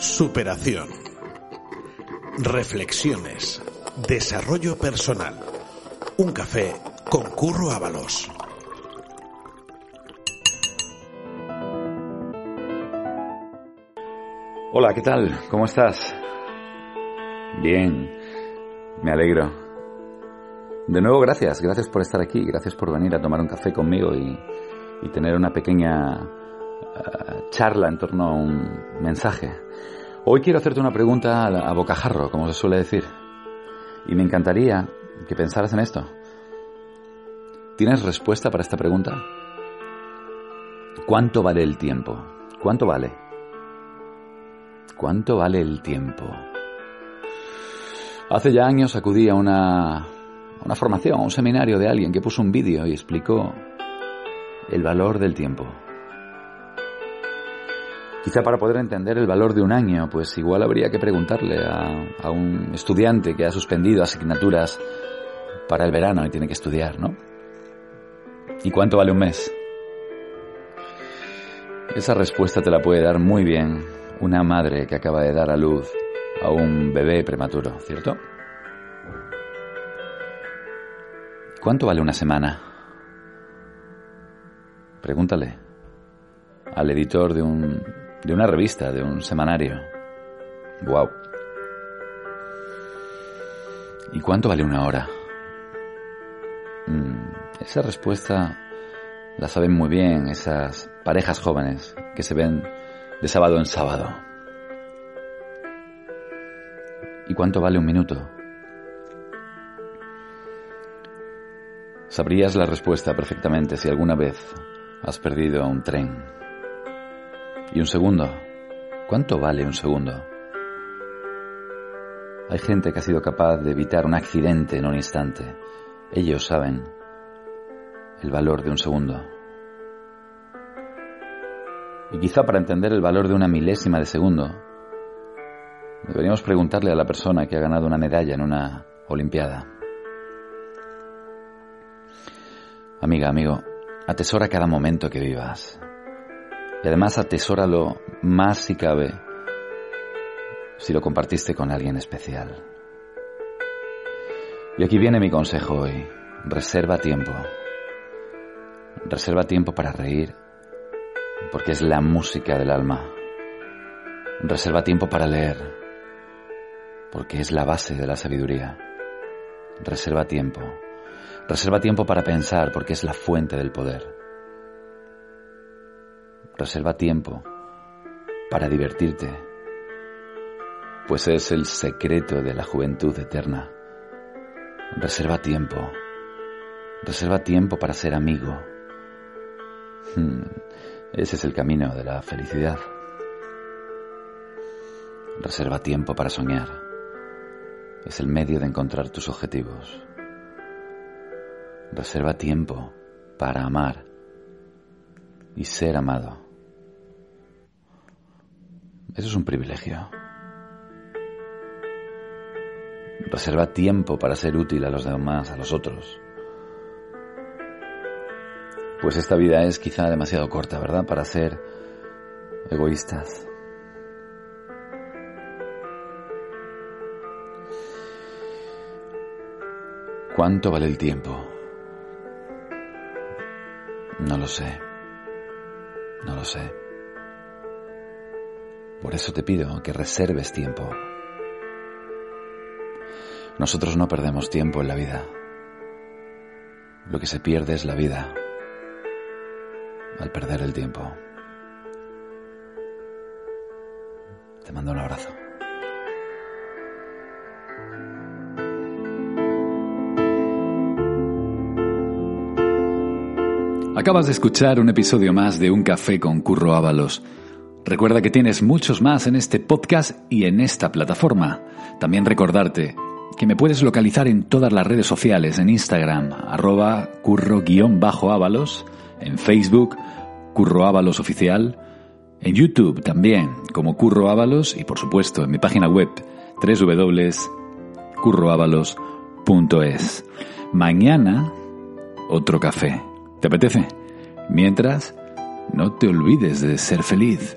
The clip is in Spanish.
Superación. Reflexiones. Desarrollo personal. Un café con Curro Ábalos. Hola, ¿qué tal? ¿Cómo estás? Bien, me alegro. De nuevo, gracias, gracias por estar aquí, gracias por venir a tomar un café conmigo y, tener una pequeña charla en torno a un mensaje. Hoy quiero hacerte una pregunta a, a bocajarro, como se suele decir, y me encantaría que pensaras en esto. ¿Tienes respuesta para esta pregunta? ¿Cuánto vale el tiempo? ¿Cuánto vale? ¿Cuánto vale el tiempo? Hace ya años acudí a una, una formación, a un seminario de alguien que puso un vídeo y explicó el valor del tiempo. Quizá para poder entender el valor de un año, pues igual habría que preguntarle a, un estudiante que ha suspendido asignaturas para el verano y tiene que estudiar, ¿no? ¿Y cuánto vale un mes? Esa respuesta te la puede dar muy bien una madre que acaba de dar a luz a un bebé prematuro, ¿cierto? ¿Cuánto vale una semana? Pregúntale al editor de, un, de una revista, de un semanario. ¡Wow! ¿Y cuánto vale una hora? Mm, esa respuesta la saben muy bien esas parejas jóvenes que se ven de sábado en sábado. ¿Y cuánto vale un minuto? Sabrías la respuesta perfectamente si alguna vez has perdido un tren. ¿Y un segundo? ¿Cuánto vale un segundo? Hay gente que ha sido capaz de evitar un accidente en un instante. Ellos saben el valor de un segundo. Y quizá para entender el valor de una milésima de segundo, deberíamos preguntarle a la persona que ha ganado una medalla en una Olimpiada. Amiga, amigo, atesora cada momento que vivas. Y además atesóralo más si cabe si lo compartiste con alguien especial. Y aquí viene mi consejo hoy. Reserva tiempo. Reserva tiempo para reír, porque es la música del alma. Reserva tiempo para leer, porque es la base de la sabiduría. Reserva tiempo. Reserva tiempo para pensar, porque es la fuente del poder. Reserva tiempo para divertirte, pues es el secreto de la juventud eterna. Reserva tiempo. Reserva tiempo para ser amigo. Hmm. Ese es el camino de la felicidad. Reserva tiempo para soñar. Es el medio de encontrar tus objetivos. Reserva tiempo para amar y ser amado. Eso es un privilegio. Reserva tiempo para ser útil a los demás, a los otros. Pues esta vida es quizá demasiado corta, ¿verdad? Para ser egoístas. ¿Cuánto vale el tiempo? No lo sé. No lo sé. Por eso te pido que reserves tiempo. Nosotros no perdemos tiempo en la vida. Lo que se pierde es la vida al perder el tiempo. Te mando un abrazo. Acabas de escuchar un episodio más de Un Café con Curro Ábalos. Recuerda que tienes muchos más en este podcast y en esta plataforma. También recordarte que me puedes localizar en todas las redes sociales, en Instagram, arroba curro-ábalos, en Facebook, Curro Ábalos Oficial, en YouTube también, como Curro Ábalos, y por supuesto en mi página web, www.curroábalos.es. Mañana, otro café. ¿Te apetece? Mientras, no te olvides de ser feliz.